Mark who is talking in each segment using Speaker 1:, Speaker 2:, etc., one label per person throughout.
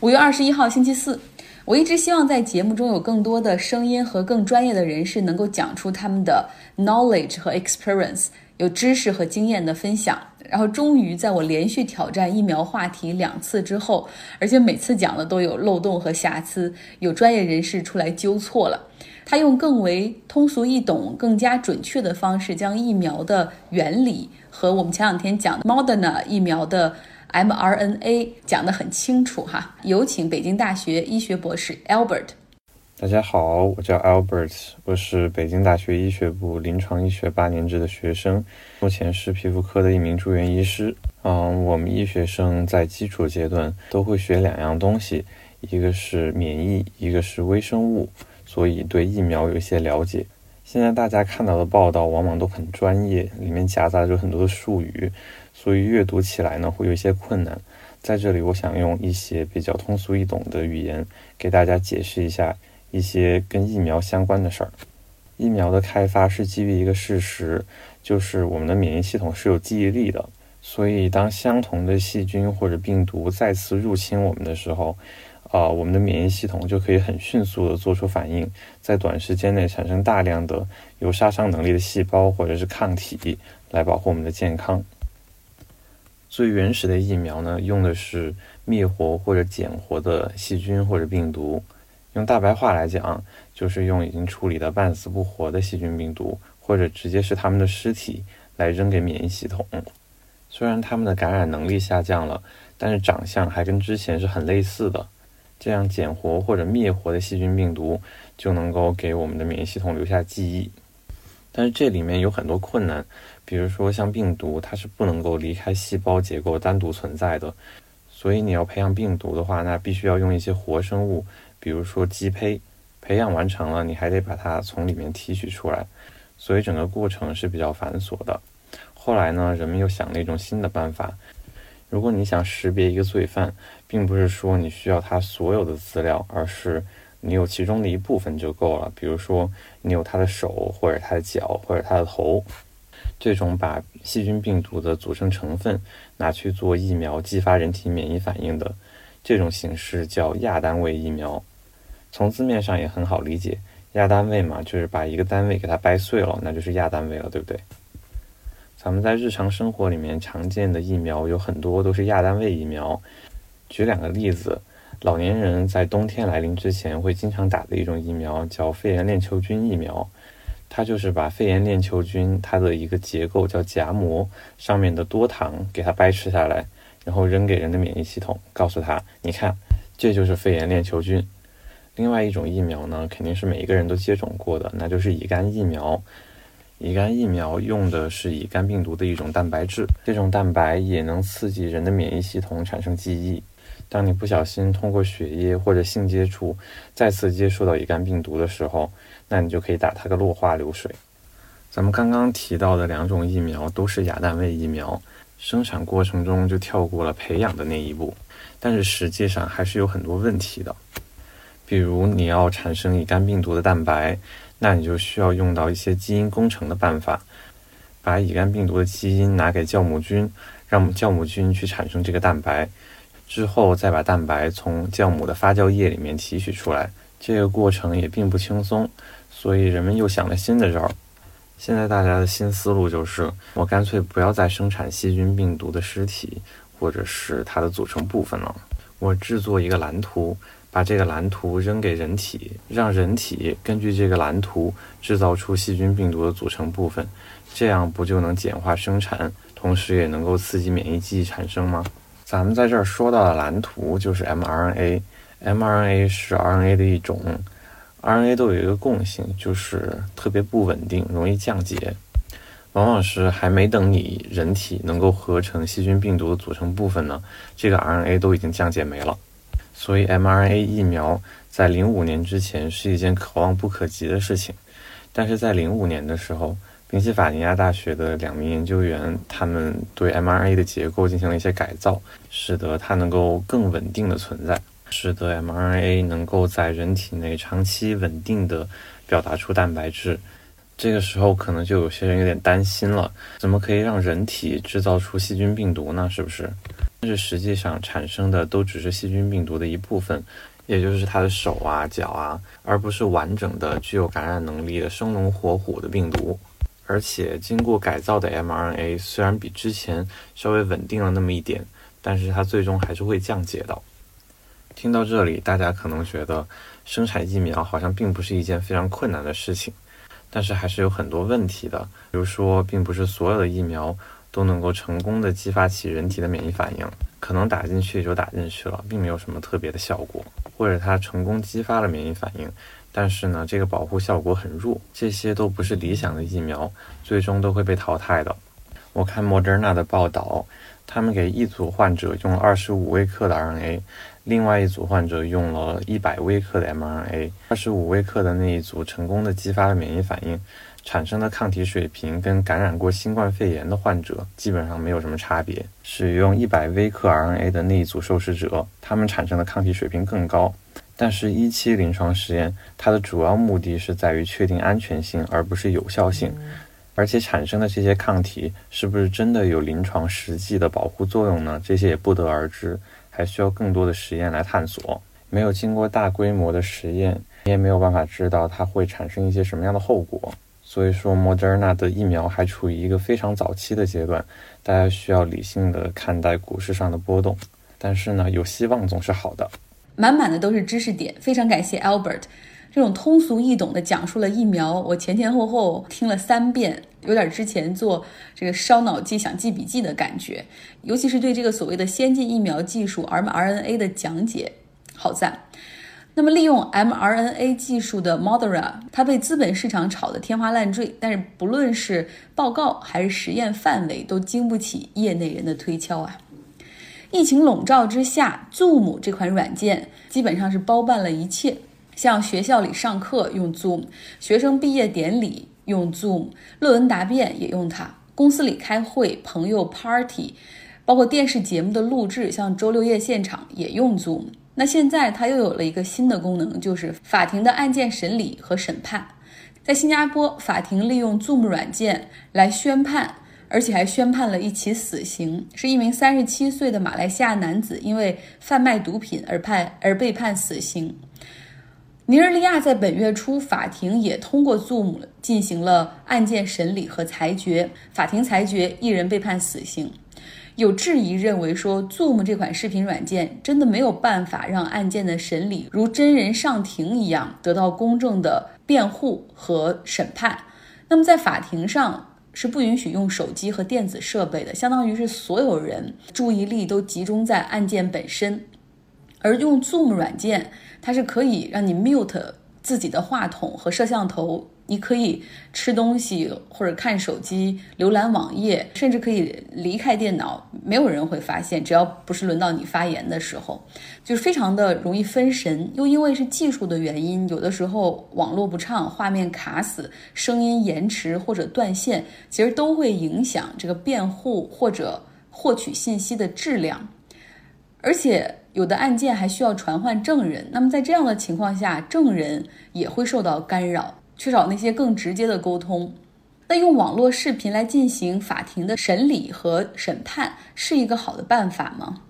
Speaker 1: 五月二十一号星期四，我一直希望在节目中有更多的声音和更专业的人士能够讲出他们的 knowledge 和 experience，有知识和经验的分享。然后终于在我连续挑战疫苗话题两次之后，而且每次讲的都有漏洞和瑕疵，有专业人士出来纠错了。他用更为通俗易懂、更加准确的方式，将疫苗的原理和我们前两天讲的 Moderna 疫苗的。mRNA 讲得很清楚哈，有请北京大学医学博士 Albert。
Speaker 2: 大家好，我叫 Albert，我是北京大学医学部临床医学八年制的学生，目前是皮肤科的一名住院医师。嗯，我们医学生在基础阶段都会学两样东西，一个是免疫，一个是微生物，所以对疫苗有一些了解。现在大家看到的报道往往都很专业，里面夹杂着很多的术语。所以阅读起来呢会有一些困难，在这里我想用一些比较通俗易懂的语言给大家解释一下一些跟疫苗相关的事儿。疫苗的开发是基于一个事实，就是我们的免疫系统是有记忆力的，所以当相同的细菌或者病毒再次入侵我们的时候，啊，我们的免疫系统就可以很迅速的做出反应，在短时间内产生大量的有杀伤能力的细胞或者是抗体来保护我们的健康。最原始的疫苗呢，用的是灭活或者减活的细菌或者病毒。用大白话来讲，就是用已经处理的半死不活的细菌病毒，或者直接是他们的尸体来扔给免疫系统。虽然他们的感染能力下降了，但是长相还跟之前是很类似的。这样减活或者灭活的细菌病毒就能够给我们的免疫系统留下记忆。但是这里面有很多困难。比如说，像病毒，它是不能够离开细胞结构单独存在的，所以你要培养病毒的话，那必须要用一些活生物，比如说鸡胚。培养完成了，你还得把它从里面提取出来，所以整个过程是比较繁琐的。后来呢，人们又想了一种新的办法：如果你想识别一个罪犯，并不是说你需要他所有的资料，而是你有其中的一部分就够了。比如说，你有他的手，或者他的脚，或者他的头。这种把细菌病毒的组成成分拿去做疫苗，激发人体免疫反应的这种形式叫亚单位疫苗。从字面上也很好理解，亚单位嘛，就是把一个单位给它掰碎了，那就是亚单位了，对不对？咱们在日常生活里面常见的疫苗有很多都是亚单位疫苗。举两个例子，老年人在冬天来临之前会经常打的一种疫苗叫肺炎链球菌疫苗。它就是把肺炎链球菌它的一个结构叫荚膜上面的多糖给它掰吃下来，然后扔给人的免疫系统，告诉他，你看，这就是肺炎链球菌。另外一种疫苗呢，肯定是每一个人都接种过的，那就是乙肝疫苗。乙肝疫苗用的是乙肝病毒的一种蛋白质，这种蛋白也能刺激人的免疫系统产生记忆。当你不小心通过血液或者性接触再次接触到乙肝病毒的时候，那你就可以打它个落花流水。咱们刚刚提到的两种疫苗都是亚单位疫苗，生产过程中就跳过了培养的那一步，但是实际上还是有很多问题的。比如你要产生乙肝病毒的蛋白，那你就需要用到一些基因工程的办法，把乙肝病毒的基因拿给酵母菌，让酵母菌去产生这个蛋白，之后再把蛋白从酵母的发酵液里面提取出来，这个过程也并不轻松。所以人们又想了新的招儿。现在大家的新思路就是，我干脆不要再生产细菌病毒的尸体，或者是它的组成部分了。我制作一个蓝图，把这个蓝图扔给人体，让人体根据这个蓝图制造出细菌病毒的组成部分，这样不就能简化生产，同时也能够刺激免疫记忆产生吗？咱们在这儿说到的蓝图就是 mRNA，mRNA 是 RNA 的一种。RNA 都有一个共性，就是特别不稳定，容易降解。往往是还没等你人体能够合成细菌病毒的组成部分呢，这个 RNA 都已经降解没了。所以 mRNA 疫苗在零五年之前是一件可望不可及的事情。但是在零五年的时候，宾夕法尼亚大学的两名研究员，他们对 mRNA 的结构进行了一些改造，使得它能够更稳定的存在。使得 mRNA 能够在人体内长期稳定的表达出蛋白质，这个时候可能就有些人有点担心了：怎么可以让人体制造出细菌病毒呢？是不是？但是实际上产生的都只是细菌病毒的一部分，也就是它的手啊、脚啊，而不是完整的具有感染能力的生龙活虎的病毒。而且经过改造的 mRNA 虽然比之前稍微稳定了那么一点，但是它最终还是会降解的。听到这里，大家可能觉得生产疫苗好像并不是一件非常困难的事情，但是还是有很多问题的。比如说，并不是所有的疫苗都能够成功的激发起人体的免疫反应，可能打进去就打进去了，并没有什么特别的效果，或者它成功激发了免疫反应，但是呢，这个保护效果很弱，这些都不是理想的疫苗，最终都会被淘汰的。我看 Moderna 的报道，他们给一组患者用了二十五微克的 RNA。另外一组患者用了一百微克的 mRNA，二十五微克的那一组成功的激发了免疫反应，产生的抗体水平跟感染过新冠肺炎的患者基本上没有什么差别。使用一百微克 RNA 的那一组受试者，他们产生的抗体水平更高。但是，一期临床实验它的主要目的是在于确定安全性，而不是有效性。而且产生的这些抗体是不是真的有临床实际的保护作用呢？这些也不得而知。还需要更多的实验来探索。没有经过大规模的实验，你也没有办法知道它会产生一些什么样的后果。所以说，Moderna 的疫苗还处于一个非常早期的阶段，大家需要理性的看待股市上的波动。但是呢，有希望总是好的。
Speaker 1: 满满的都是知识点，非常感谢 Albert。这种通俗易懂的讲述了疫苗，我前前后后听了三遍，有点之前做这个烧脑记、想记笔记的感觉。尤其是对这个所谓的先进疫苗技术 mRNA 的讲解，好赞。那么利用 mRNA 技术的 Moderna，它被资本市场炒得天花乱坠，但是不论是报告还是实验范围，都经不起业内人的推敲啊。疫情笼罩之下，Zoom 这款软件基本上是包办了一切。像学校里上课用 Zoom，学生毕业典礼用 Zoom，论文答辩也用它，公司里开会、朋友 party，包括电视节目的录制，像周六夜现场也用 Zoom。那现在它又有了一个新的功能，就是法庭的案件审理和审判。在新加坡，法庭利用 Zoom 软件来宣判，而且还宣判了一起死刑，是一名三十七岁的马来西亚男子，因为贩卖毒品而判而被判死刑。尼日利亚在本月初，法庭也通过 Zoom 进行了案件审理和裁决。法庭裁决一人被判死刑。有质疑认为说，Zoom 这款视频软件真的没有办法让案件的审理如真人上庭一样得到公正的辩护和审判。那么在法庭上是不允许用手机和电子设备的，相当于是所有人注意力都集中在按键本身。而用 Zoom 软件，它是可以让你 mute 自己的话筒和摄像头，你可以吃东西或者看手机、浏览网页，甚至可以离开电脑，没有人会发现。只要不是轮到你发言的时候，就是非常的容易分神。又因为是技术的原因，有的时候网络不畅、画面卡死、声音延迟或者断线，其实都会影响这个辩护或者获取信息的质量，而且。有的案件还需要传唤证人，那么在这样的情况下，证人也会受到干扰，缺少那些更直接的沟通。那用网络视频来进行法庭的审理和审判是一个好的办法吗？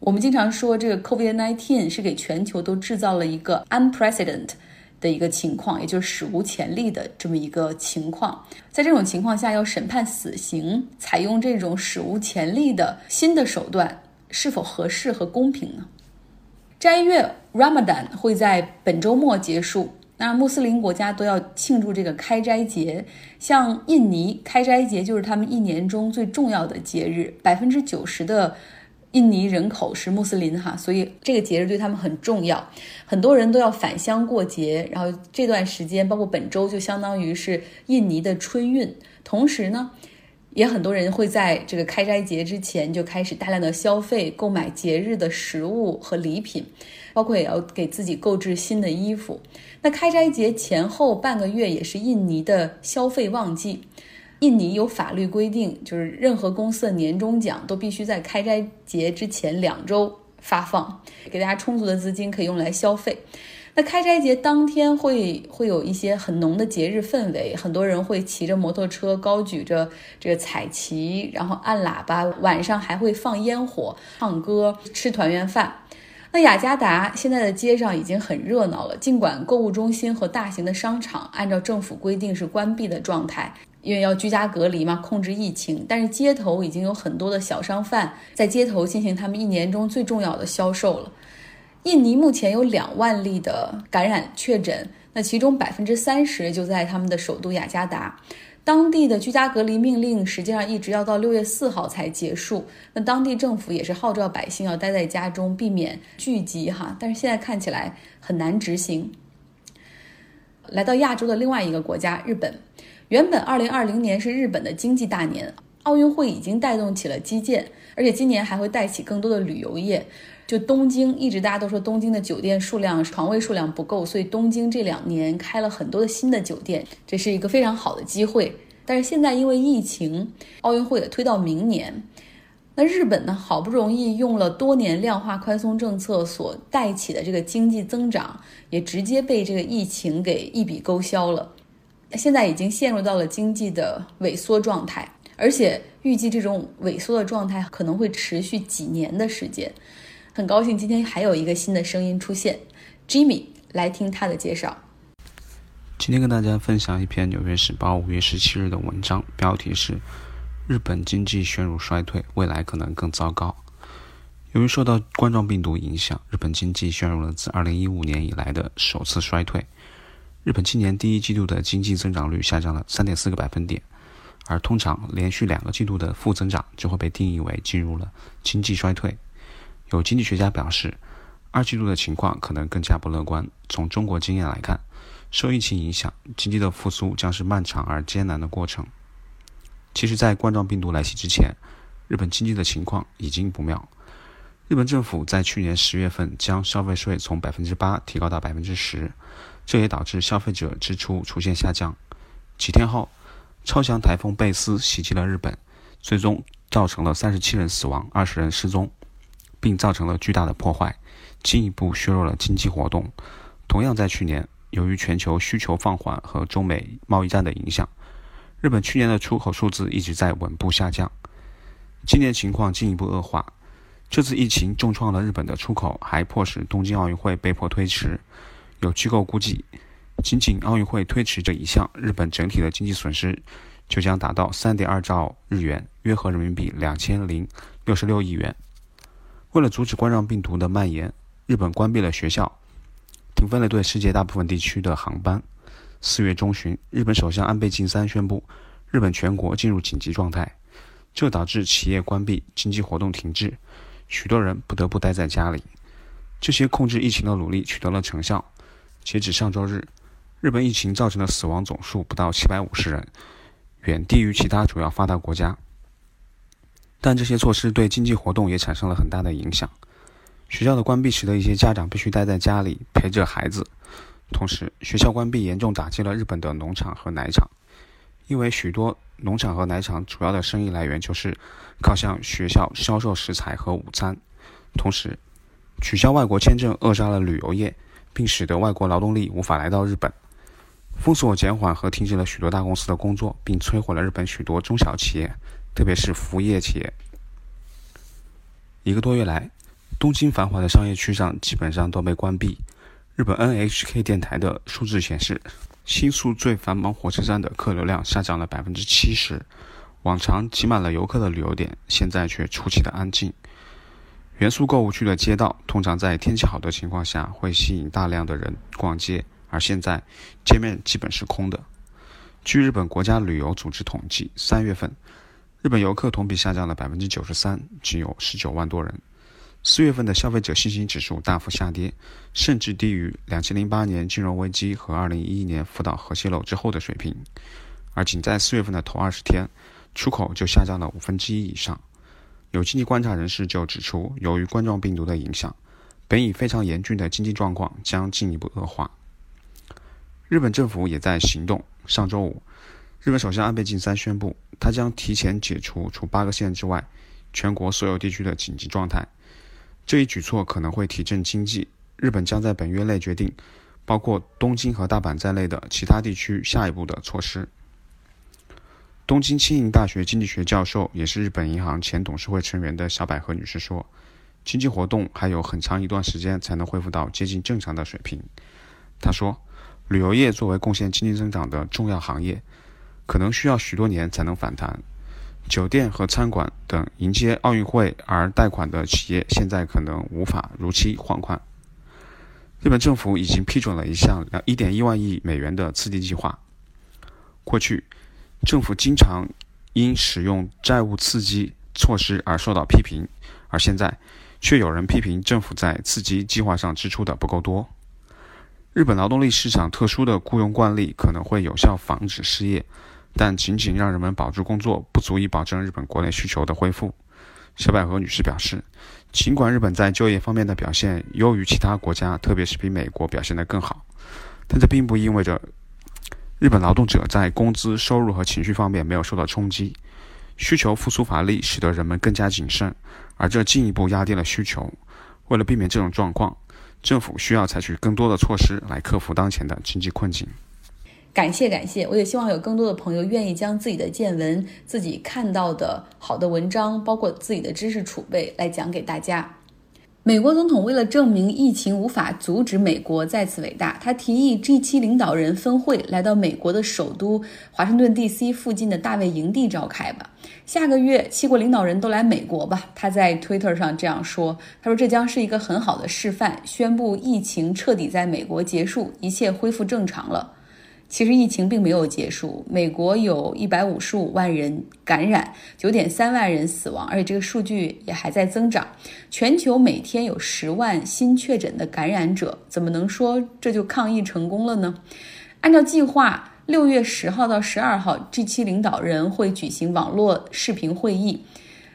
Speaker 1: 我们经常说，这个 COVID-19 是给全球都制造了一个 unprecedented 的一个情况，也就是史无前例的这么一个情况。在这种情况下，要审判死刑，采用这种史无前例的新的手段。是否合适和公平呢？斋月 Ramadan 会在本周末结束，那穆斯林国家都要庆祝这个开斋节。像印尼，开斋节就是他们一年中最重要的节日，百分之九十的印尼人口是穆斯林哈，所以这个节日对他们很重要，很多人都要返乡过节。然后这段时间，包括本周，就相当于是印尼的春运。同时呢。也很多人会在这个开斋节之前就开始大量的消费，购买节日的食物和礼品，包括也要给自己购置新的衣服。那开斋节前后半个月也是印尼的消费旺季。印尼有法律规定，就是任何公司的年终奖都必须在开斋节之前两周发放，给大家充足的资金可以用来消费。那开斋节当天会会有一些很浓的节日氛围，很多人会骑着摩托车，高举着这个彩旗，然后按喇叭，晚上还会放烟火、唱歌、吃团圆饭。那雅加达现在的街上已经很热闹了，尽管购物中心和大型的商场按照政府规定是关闭的状态，因为要居家隔离嘛，控制疫情。但是街头已经有很多的小商贩在街头进行他们一年中最重要的销售了。印尼目前有两万例的感染确诊，那其中百分之三十就在他们的首都雅加达。当地的居家隔离命令实际上一直要到六月四号才结束。那当地政府也是号召百姓要待在家中，避免聚集哈。但是现在看起来很难执行。来到亚洲的另外一个国家日本，原本二零二零年是日本的经济大年，奥运会已经带动起了基建，而且今年还会带起更多的旅游业。就东京一直大家都说东京的酒店数量床位数量不够，所以东京这两年开了很多的新的酒店，这是一个非常好的机会。但是现在因为疫情，奥运会也推到明年。那日本呢，好不容易用了多年量化宽松政策所带起的这个经济增长，也直接被这个疫情给一笔勾销了。现在已经陷入到了经济的萎缩状态，而且预计这种萎缩的状态可能会持续几年的时间。很高兴今天还有一个新的声音出现，Jimmy 来听他的介绍。
Speaker 3: 今天跟大家分享一篇《纽约时报》五月十七日的文章，标题是“日本经济陷入衰退，未来可能更糟糕”。由于受到冠状病毒影响，日本经济陷入了自二零一五年以来的首次衰退。日本今年第一季度的经济增长率下降了三点四个百分点，而通常连续两个季度的负增长就会被定义为进入了经济衰退。有经济学家表示，二季度的情况可能更加不乐观。从中国经验来看，受疫情影响，经济的复苏将是漫长而艰难的过程。其实，在冠状病毒来袭之前，日本经济的情况已经不妙。日本政府在去年十月份将消费税从百分之八提高到百分之十，这也导致消费者支出出现下降。几天后，超强台风贝斯袭击了日本，最终造成了三十七人死亡，二十人失踪。并造成了巨大的破坏，进一步削弱了经济活动。同样在去年，由于全球需求放缓和中美贸易战的影响，日本去年的出口数字一直在稳步下降。今年情况进一步恶化，这次疫情重创了日本的出口，还迫使东京奥运会被迫推迟。有机构估计，仅仅奥运会推迟这一项，日本整体的经济损失就将达到三点二兆日元，约合人民币两千零六十六亿元。为了阻止冠状病毒的蔓延，日本关闭了学校，停飞了对世界大部分地区的航班。四月中旬，日本首相安倍晋三宣布，日本全国进入紧急状态，这导致企业关闭、经济活动停滞，许多人不得不待在家里。这些控制疫情的努力取得了成效。截止上周日，日本疫情造成的死亡总数不到七百五十人，远低于其他主要发达国家。但这些措施对经济活动也产生了很大的影响。学校的关闭使得一些家长必须待在家里陪着孩子，同时学校关闭严重打击了日本的农场和奶场，因为许多农场和奶场主要的生意来源就是靠向学校销售食材和午餐。同时，取消外国签证扼杀了旅游业，并使得外国劳动力无法来到日本。封锁减缓和停止了许多大公司的工作，并摧毁了日本许多中小企业。特别是服务业企业。一个多月来，东京繁华的商业区上基本上都被关闭。日本 NHK 电台的数字显示，新宿最繁忙火车站的客流量下降了百分之七十。往常挤满了游客的旅游点，现在却出奇的安静。元素购物区的街道通常在天气好的情况下会吸引大量的人逛街，而现在街面基本是空的。据日本国家旅游组织统计，三月份。日本游客同比下降了百分之九十三，只有十九万多人。四月份的消费者信心指数大幅下跌，甚至低于两千零八年金融危机和二零一一年福岛核泄漏之后的水平。而仅在四月份的头二十天，出口就下降了五分之一以上。有经济观察人士就指出，由于冠状病毒的影响，本已非常严峻的经济状况将进一步恶化。日本政府也在行动。上周五。日本首相安倍晋三宣布，他将提前解除除八个县之外全国所有地区的紧急状态。这一举措可能会提振经济。日本将在本月内决定包括东京和大阪在内的其他地区下一步的措施。东京庆应大学经济学教授，也是日本银行前董事会成员的小百合女士说：“经济活动还有很长一段时间才能恢复到接近正常的水平。”她说：“旅游业作为贡献经济增长的重要行业，可能需要许多年才能反弹。酒店和餐馆等迎接奥运会而贷款的企业，现在可能无法如期还款。”日本政府已经批准了一项一点一万亿美元的刺激计划。过去。政府经常因使用债务刺激措施而受到批评，而现在却有人批评政府在刺激计划上支出的不够多。日本劳动力市场特殊的雇佣惯例可能会有效防止失业，但仅仅让人们保住工作不足以保证日本国内需求的恢复。小百合女士表示，尽管日本在就业方面的表现优于其他国家，特别是比美国表现得更好，但这并不意味着。日本劳动者在工资、收入和情绪方面没有受到冲击，需求复苏乏力，使得人们更加谨慎，而这进一步压低了需求。为了避免这种状况，政府需要采取更多的措施来克服当前的经济困境。
Speaker 1: 感谢感谢，我也希望有更多的朋友愿意将自己的见闻、自己看到的好的文章，包括自己的知识储备来讲给大家。美国总统为了证明疫情无法阻止美国再次伟大，他提议 G7 领导人峰会来到美国的首都华盛顿 DC 附近的大卫营地召开吧。下个月七国领导人都来美国吧。他在 Twitter 上这样说：“他说这将是一个很好的示范，宣布疫情彻底在美国结束，一切恢复正常了。”其实疫情并没有结束，美国有一百五十五万人感染，九点三万人死亡，而且这个数据也还在增长。全球每天有十万新确诊的感染者，怎么能说这就抗疫成功了呢？按照计划，六月十号到十二号，G7 领导人会举行网络视频会议。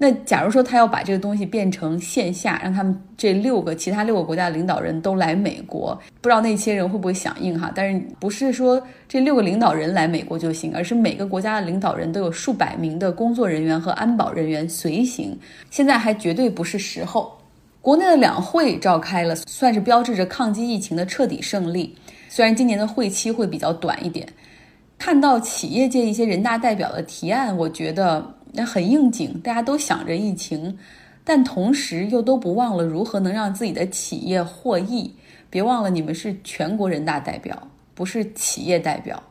Speaker 1: 那假如说他要把这个东西变成线下，让他们这六个其他六个国家的领导人都来美国，不知道那些人会不会响应哈？但是不是说这六个领导人来美国就行，而是每个国家的领导人都有数百名的工作人员和安保人员随行。现在还绝对不是时候。国内的两会召开了，算是标志着抗击疫情的彻底胜利。虽然今年的会期会比较短一点，看到企业界一些人大代表的提案，我觉得。那很应景，大家都想着疫情，但同时又都不忘了如何能让自己的企业获益。别忘了，你们是全国人大代表，不是企业代表。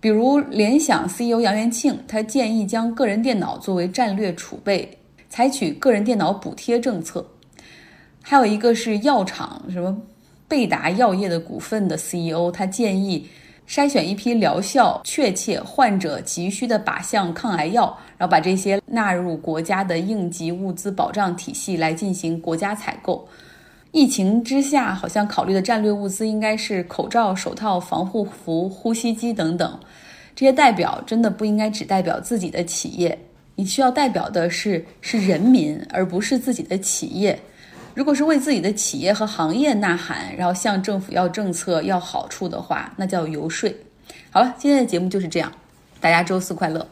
Speaker 1: 比如联想 CEO 杨元庆，他建议将个人电脑作为战略储备，采取个人电脑补贴政策。还有一个是药厂，什么贝达药业的股份的 CEO，他建议。筛选一批疗效确切、患者急需的靶向抗癌药，然后把这些纳入国家的应急物资保障体系来进行国家采购。疫情之下，好像考虑的战略物资应该是口罩、手套、防护服、呼吸机等等。这些代表真的不应该只代表自己的企业，你需要代表的是是人民，而不是自己的企业。如果是为自己的企业和行业呐喊，然后向政府要政策、要好处的话，那叫游说。好了，今天的节目就是这样，大家周四快乐。